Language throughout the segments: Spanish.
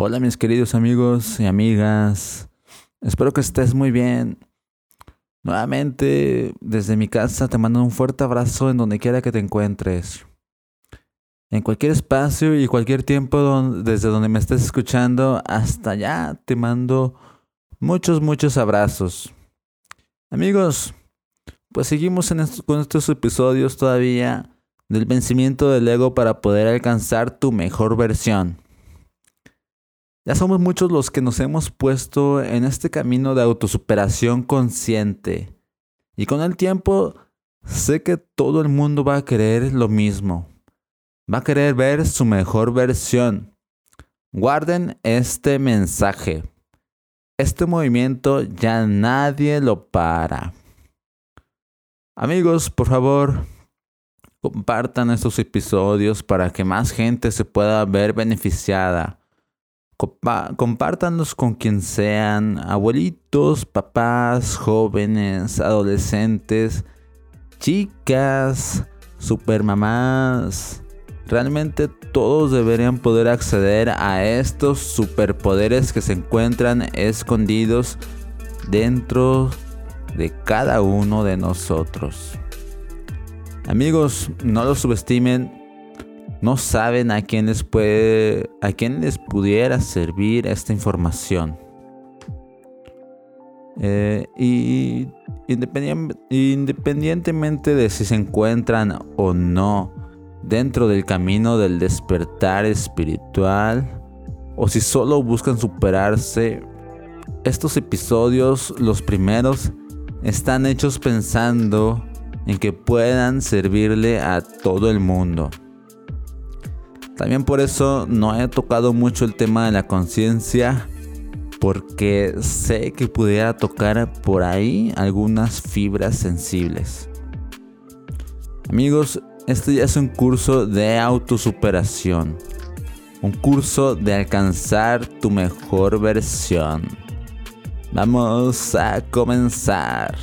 Hola mis queridos amigos y amigas, espero que estés muy bien. Nuevamente desde mi casa te mando un fuerte abrazo en donde quiera que te encuentres. En cualquier espacio y cualquier tiempo desde donde me estés escuchando hasta allá te mando muchos, muchos abrazos. Amigos, pues seguimos con estos episodios todavía del vencimiento del ego para poder alcanzar tu mejor versión. Ya somos muchos los que nos hemos puesto en este camino de autosuperación consciente. Y con el tiempo sé que todo el mundo va a querer lo mismo. Va a querer ver su mejor versión. Guarden este mensaje. Este movimiento ya nadie lo para. Amigos, por favor, compartan estos episodios para que más gente se pueda ver beneficiada compártanlos con quien sean, abuelitos, papás, jóvenes, adolescentes, chicas, supermamás. Realmente todos deberían poder acceder a estos superpoderes que se encuentran escondidos dentro de cada uno de nosotros. Amigos, no los subestimen, no saben a quién les puede, a quién les pudiera servir esta información. Eh, y independientemente de si se encuentran o no dentro del camino del despertar espiritual o si solo buscan superarse, estos episodios, los primeros, están hechos pensando en que puedan servirle a todo el mundo. También por eso no he tocado mucho el tema de la conciencia. Porque sé que pudiera tocar por ahí algunas fibras sensibles. Amigos, este ya es un curso de autosuperación. Un curso de alcanzar tu mejor versión. Vamos a comenzar.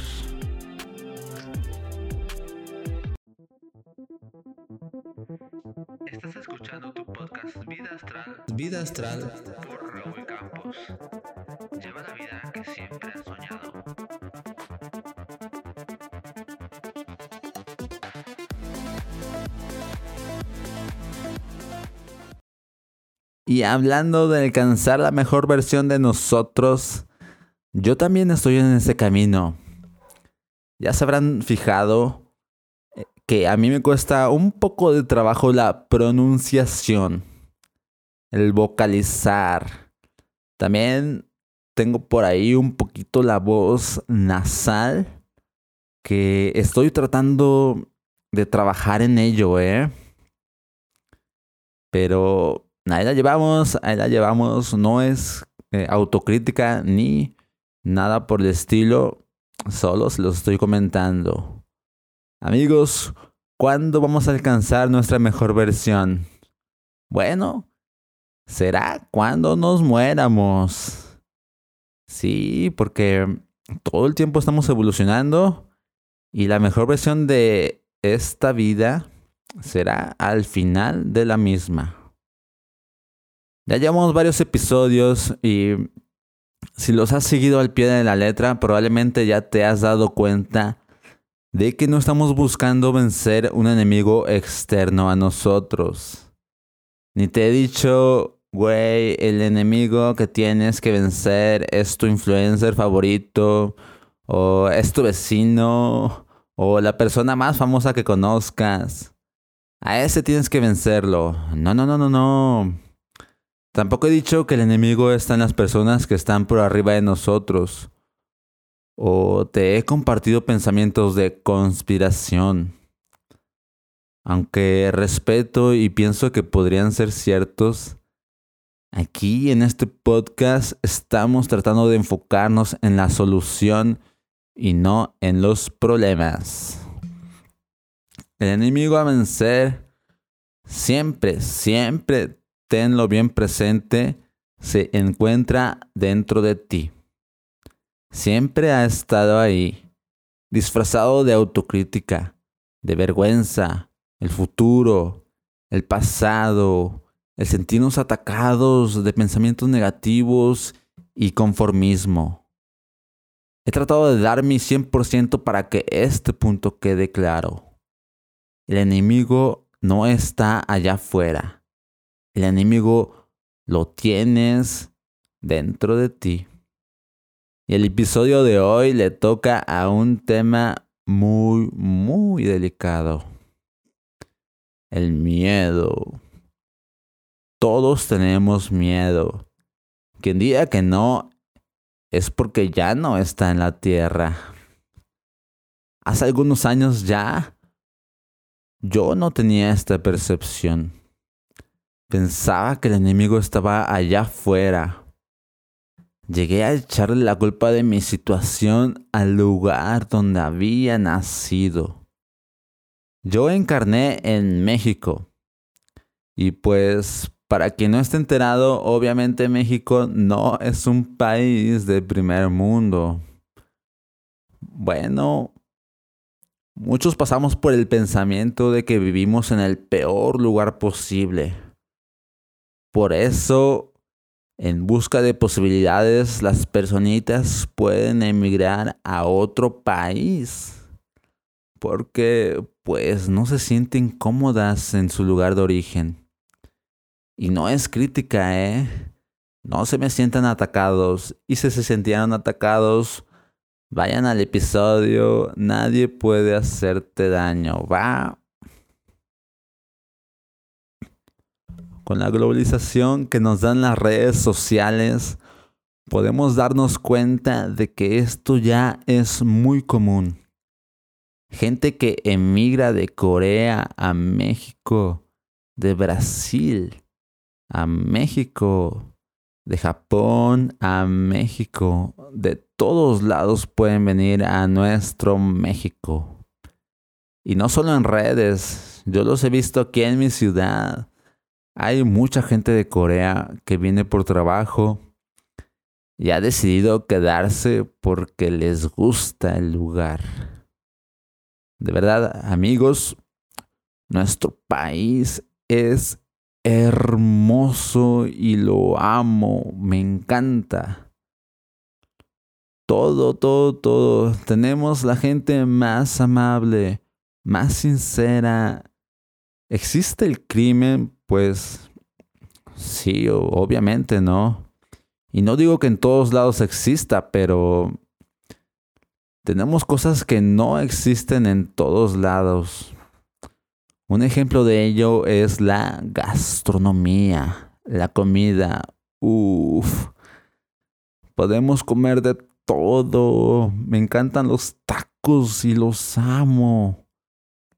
Vida Astral por Raúl Campos. Lleva la vida que siempre has soñado. Y hablando de alcanzar la mejor versión de nosotros, yo también estoy en ese camino. Ya se habrán fijado que a mí me cuesta un poco de trabajo la pronunciación, el vocalizar. También tengo por ahí un poquito la voz nasal que estoy tratando de trabajar en ello, ¿eh? Pero ahí la llevamos, ahí la llevamos. No es eh, autocrítica ni nada por el estilo. Solo se los estoy comentando. Amigos, ¿cuándo vamos a alcanzar nuestra mejor versión? Bueno, será cuando nos muéramos. Sí, porque todo el tiempo estamos evolucionando y la mejor versión de esta vida será al final de la misma. Ya llevamos varios episodios y si los has seguido al pie de la letra, probablemente ya te has dado cuenta de que no estamos buscando vencer un enemigo externo a nosotros. Ni te he dicho, güey, el enemigo que tienes que vencer es tu influencer favorito, o es tu vecino, o la persona más famosa que conozcas. A ese tienes que vencerlo. No, no, no, no, no. Tampoco he dicho que el enemigo está en las personas que están por arriba de nosotros o te he compartido pensamientos de conspiración. Aunque respeto y pienso que podrían ser ciertos, aquí en este podcast estamos tratando de enfocarnos en la solución y no en los problemas. El enemigo a vencer, siempre, siempre tenlo bien presente, se encuentra dentro de ti siempre ha estado ahí, disfrazado de autocrítica, de vergüenza, el futuro, el pasado, el sentirnos atacados de pensamientos negativos y conformismo. He tratado de dar mi 100% para que este punto quede claro. El enemigo no está allá afuera. El enemigo lo tienes dentro de ti. Y el episodio de hoy le toca a un tema muy, muy delicado. El miedo. Todos tenemos miedo. Quien diga que no es porque ya no está en la tierra. Hace algunos años ya yo no tenía esta percepción. Pensaba que el enemigo estaba allá afuera. Llegué a echarle la culpa de mi situación al lugar donde había nacido. Yo encarné en México. Y pues, para quien no esté enterado, obviamente México no es un país de primer mundo. Bueno, muchos pasamos por el pensamiento de que vivimos en el peor lugar posible. Por eso, en busca de posibilidades, las personitas pueden emigrar a otro país. Porque, pues, no se sienten cómodas en su lugar de origen. Y no es crítica, ¿eh? No se me sientan atacados. Y si se sintieran atacados, vayan al episodio. Nadie puede hacerte daño, ¿va? Con la globalización que nos dan las redes sociales, podemos darnos cuenta de que esto ya es muy común. Gente que emigra de Corea a México, de Brasil a México, de Japón a México, de todos lados pueden venir a nuestro México. Y no solo en redes, yo los he visto aquí en mi ciudad. Hay mucha gente de Corea que viene por trabajo y ha decidido quedarse porque les gusta el lugar. De verdad, amigos, nuestro país es hermoso y lo amo, me encanta. Todo, todo, todo. Tenemos la gente más amable, más sincera. ¿Existe el crimen? Pues sí, obviamente, ¿no? Y no digo que en todos lados exista, pero tenemos cosas que no existen en todos lados. Un ejemplo de ello es la gastronomía, la comida. Uf. Podemos comer de todo. Me encantan los tacos y los amo.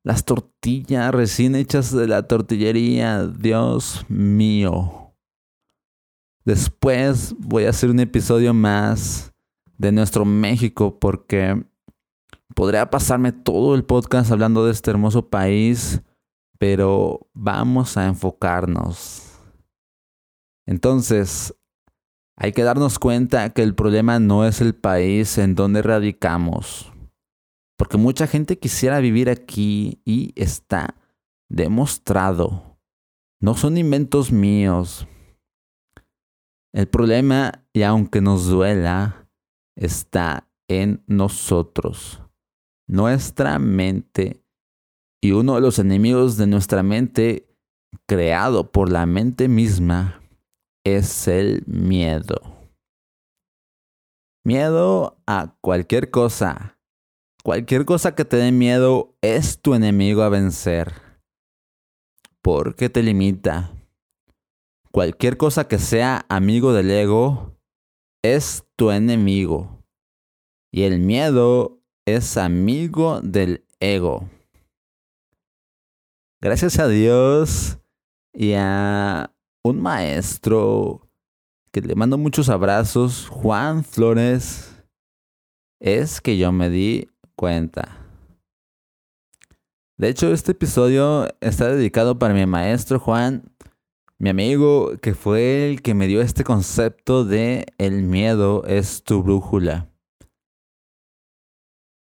Las tortillas recién hechas de la tortillería. Dios mío. Después voy a hacer un episodio más de nuestro México porque podría pasarme todo el podcast hablando de este hermoso país pero vamos a enfocarnos. Entonces, hay que darnos cuenta que el problema no es el país en donde radicamos, porque mucha gente quisiera vivir aquí y está demostrado. No son inventos míos. El problema, y aunque nos duela, está en nosotros. Nuestra mente y uno de los enemigos de nuestra mente, creado por la mente misma, es el miedo. Miedo a cualquier cosa. Cualquier cosa que te dé miedo es tu enemigo a vencer. Porque te limita. Cualquier cosa que sea amigo del ego es tu enemigo. Y el miedo es amigo del ego gracias a Dios y a un maestro que le mando muchos abrazos, Juan Flores, es que yo me di cuenta. De hecho, este episodio está dedicado para mi maestro Juan, mi amigo que fue el que me dio este concepto de el miedo es tu brújula.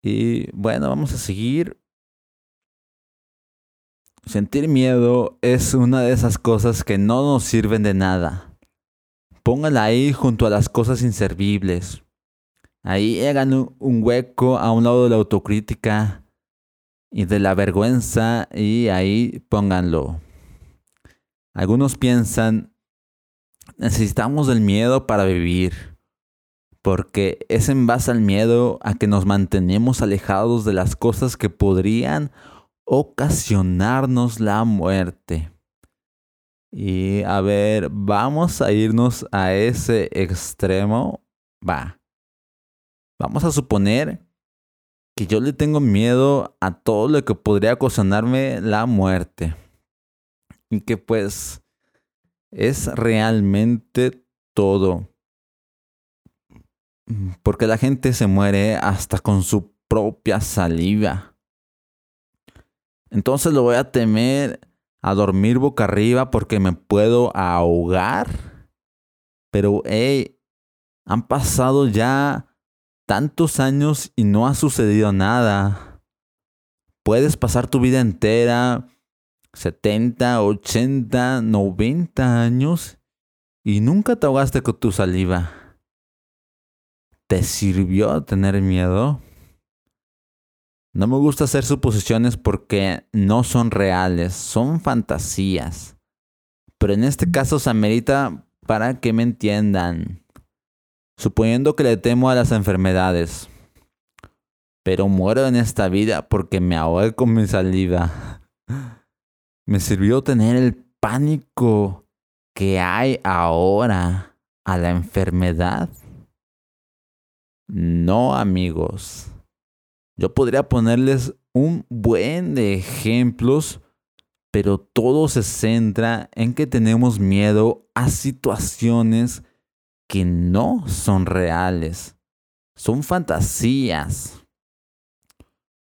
Y bueno, vamos a seguir sentir miedo es una de esas cosas que no nos sirven de nada. Póngala ahí junto a las cosas inservibles. Ahí hagan un hueco a un lado de la autocrítica y de la vergüenza y ahí pónganlo. Algunos piensan, necesitamos del miedo para vivir, porque es en base al miedo a que nos mantenemos alejados de las cosas que podrían ocasionarnos la muerte. Y a ver, vamos a irnos a ese extremo. Va. Vamos a suponer que yo le tengo miedo a todo lo que podría ocasionarme la muerte. Y que pues es realmente todo. Porque la gente se muere hasta con su propia saliva. Entonces lo voy a temer a dormir boca arriba porque me puedo ahogar. Pero, hey, han pasado ya tantos años y no ha sucedido nada. Puedes pasar tu vida entera, 70, 80, 90 años, y nunca te ahogaste con tu saliva. ¿Te sirvió tener miedo? No me gusta hacer suposiciones porque no son reales, son fantasías. Pero en este caso se amerita para que me entiendan. Suponiendo que le temo a las enfermedades. Pero muero en esta vida porque me ahogué con mi saliva. Me sirvió tener el pánico que hay ahora a la enfermedad. No, amigos. Yo podría ponerles un buen de ejemplos, pero todo se centra en que tenemos miedo a situaciones que no son reales, son fantasías.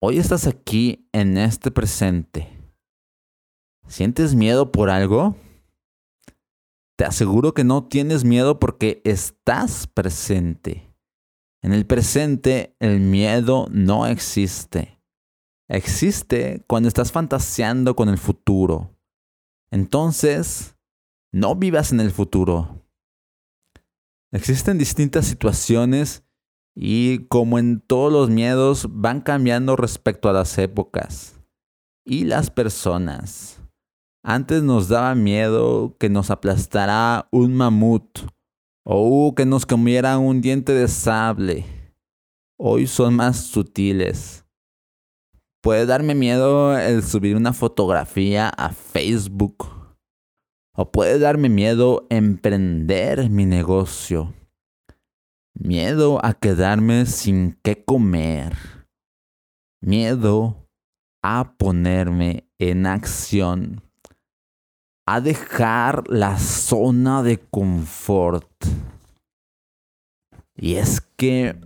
Hoy estás aquí en este presente. ¿Sientes miedo por algo? Te aseguro que no tienes miedo porque estás presente. En el presente el miedo no existe. Existe cuando estás fantaseando con el futuro. Entonces, no vivas en el futuro. Existen distintas situaciones y como en todos los miedos van cambiando respecto a las épocas y las personas. Antes nos daba miedo que nos aplastara un mamut o que nos comieran un diente de sable. Hoy son más sutiles. Puede darme miedo el subir una fotografía a Facebook. O puede darme miedo emprender mi negocio. Miedo a quedarme sin qué comer. Miedo a ponerme en acción a dejar la zona de confort. Y es que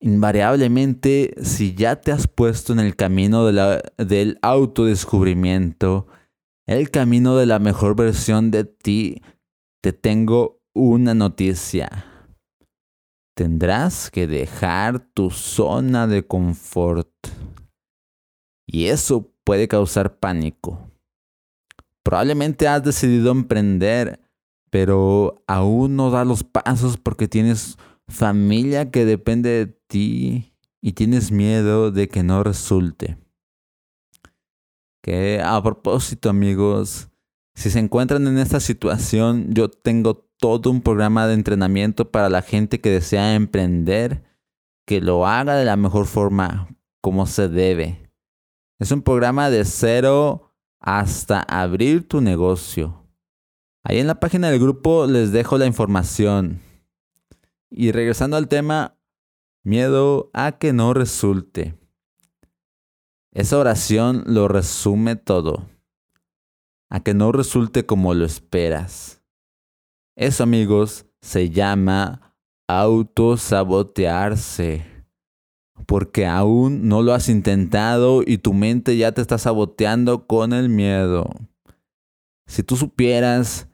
invariablemente si ya te has puesto en el camino del autodescubrimiento, el camino de la mejor versión de ti, te tengo una noticia. Tendrás que dejar tu zona de confort. Y eso puede causar pánico. Probablemente has decidido emprender, pero aún no das los pasos porque tienes familia que depende de ti y tienes miedo de que no resulte. Que a propósito, amigos, si se encuentran en esta situación, yo tengo todo un programa de entrenamiento para la gente que desea emprender, que lo haga de la mejor forma, como se debe. Es un programa de cero hasta abrir tu negocio. Ahí en la página del grupo les dejo la información. Y regresando al tema, miedo a que no resulte. Esa oración lo resume todo. A que no resulte como lo esperas. Eso amigos se llama autosabotearse porque aún no lo has intentado y tu mente ya te está saboteando con el miedo. Si tú supieras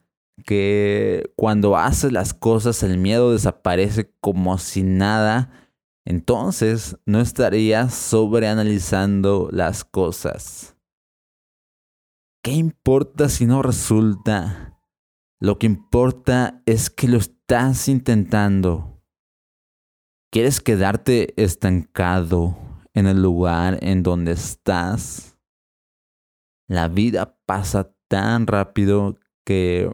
que cuando haces las cosas el miedo desaparece como si nada, entonces no estarías sobreanalizando las cosas. ¿qué importa si no resulta? Lo que importa es que lo estás intentando. ¿Quieres quedarte estancado en el lugar en donde estás? La vida pasa tan rápido que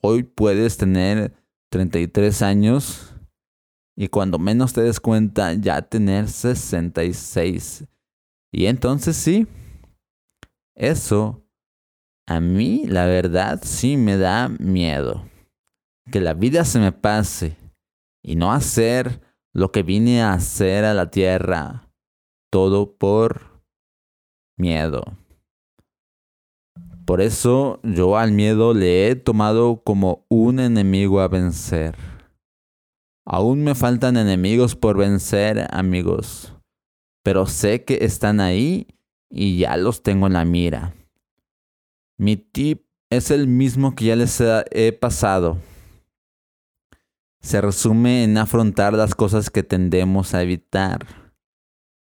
hoy puedes tener 33 años y cuando menos te des cuenta ya tener 66. Y entonces sí, eso a mí la verdad sí me da miedo. Que la vida se me pase y no hacer lo que vine a hacer a la tierra. Todo por miedo. Por eso yo al miedo le he tomado como un enemigo a vencer. Aún me faltan enemigos por vencer, amigos, pero sé que están ahí y ya los tengo en la mira. Mi tip es el mismo que ya les he pasado. Se resume en afrontar las cosas que tendemos a evitar.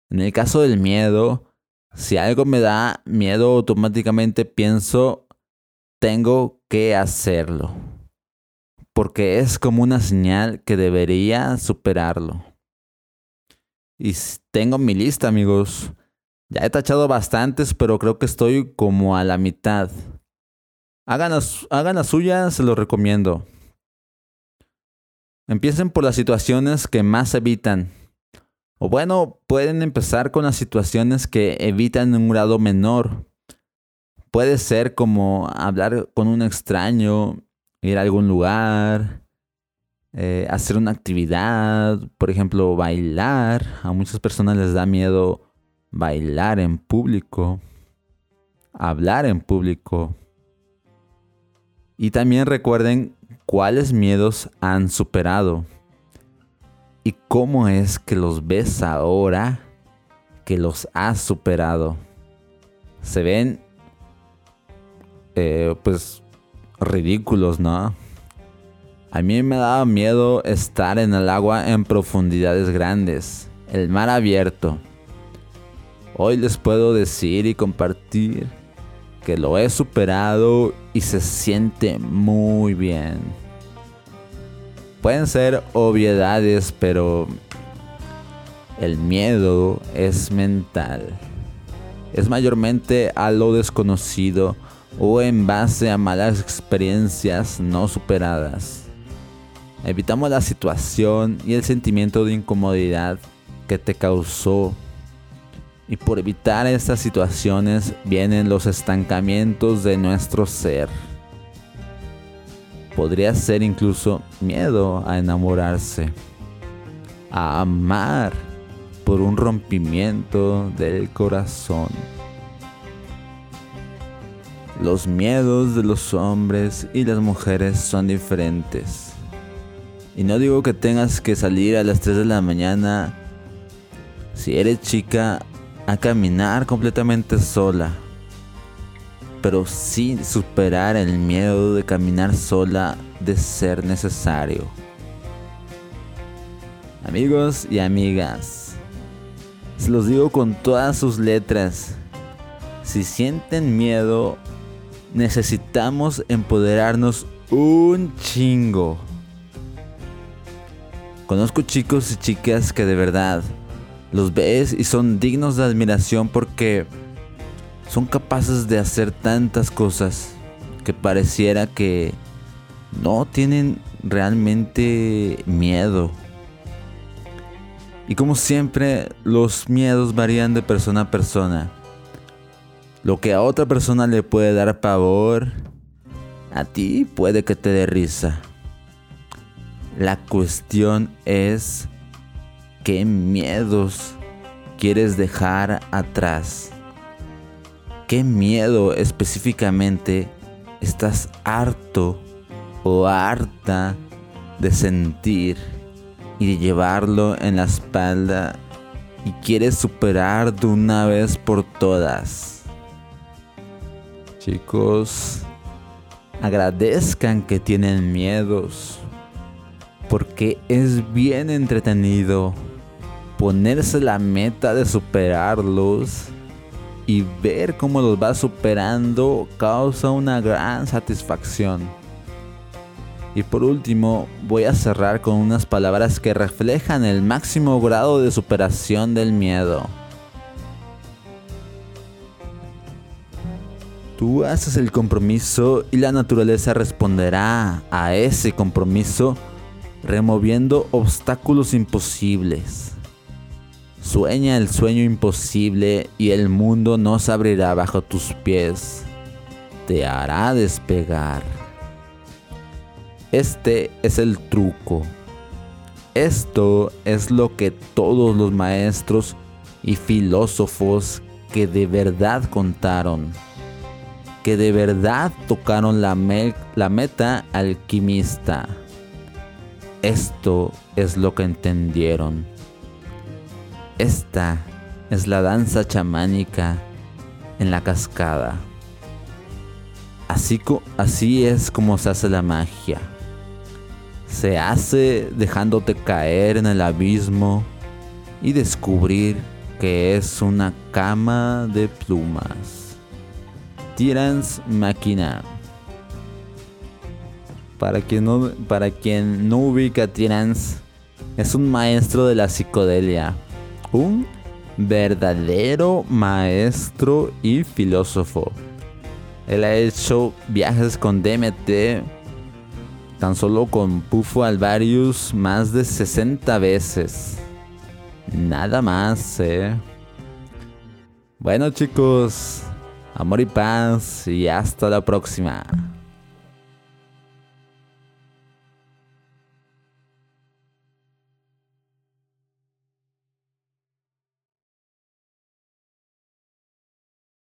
En el caso del miedo, si algo me da miedo, automáticamente pienso, tengo que hacerlo. Porque es como una señal que debería superarlo. Y tengo mi lista, amigos. Ya he tachado bastantes, pero creo que estoy como a la mitad. Hagan hagan la suya, se lo recomiendo. Empiecen por las situaciones que más evitan. O bueno, pueden empezar con las situaciones que evitan en un grado menor. Puede ser como hablar con un extraño, ir a algún lugar, eh, hacer una actividad, por ejemplo, bailar. A muchas personas les da miedo bailar en público, hablar en público. Y también recuerden cuáles miedos han superado. ¿Y cómo es que los ves ahora que los has superado? Se ven eh, pues ridículos, ¿no? A mí me daba miedo estar en el agua en profundidades grandes, el mar abierto. Hoy les puedo decir y compartir que lo he superado y se siente muy bien. Pueden ser obviedades, pero el miedo es mental. Es mayormente a lo desconocido o en base a malas experiencias no superadas. Evitamos la situación y el sentimiento de incomodidad que te causó. Y por evitar estas situaciones vienen los estancamientos de nuestro ser podría ser incluso miedo a enamorarse, a amar por un rompimiento del corazón. Los miedos de los hombres y las mujeres son diferentes. Y no digo que tengas que salir a las 3 de la mañana, si eres chica, a caminar completamente sola pero sin superar el miedo de caminar sola de ser necesario. Amigos y amigas, se los digo con todas sus letras, si sienten miedo, necesitamos empoderarnos un chingo. Conozco chicos y chicas que de verdad los ves y son dignos de admiración porque son capaces de hacer tantas cosas que pareciera que no tienen realmente miedo. Y como siempre, los miedos varían de persona a persona. Lo que a otra persona le puede dar pavor, a ti puede que te dé risa. La cuestión es qué miedos quieres dejar atrás. ¿Qué miedo específicamente estás harto o harta de sentir y de llevarlo en la espalda y quieres superar de una vez por todas? Chicos, agradezcan que tienen miedos porque es bien entretenido ponerse la meta de superarlos y ver cómo los va superando causa una gran satisfacción. Y por último, voy a cerrar con unas palabras que reflejan el máximo grado de superación del miedo. Tú haces el compromiso y la naturaleza responderá a ese compromiso removiendo obstáculos imposibles. Sueña el sueño imposible y el mundo no se abrirá bajo tus pies. Te hará despegar. Este es el truco. Esto es lo que todos los maestros y filósofos que de verdad contaron, que de verdad tocaron la, meta alquimista. Esto es lo que entendieron. Esta es la danza chamánica en la cascada. Así, es como se hace la magia. Se hace dejándote caer en el abismo y descubrir que es una cama de plumas. Tirans Máquina. Para quien no, para quien no ubica Tirans, es un maestro de la psicodelia un verdadero maestro y filósofo. Él ha hecho viajes con DMT, tan solo con Pufo Alvarius, más de 60 veces. Nada más, eh. Bueno chicos, amor y paz y hasta la próxima.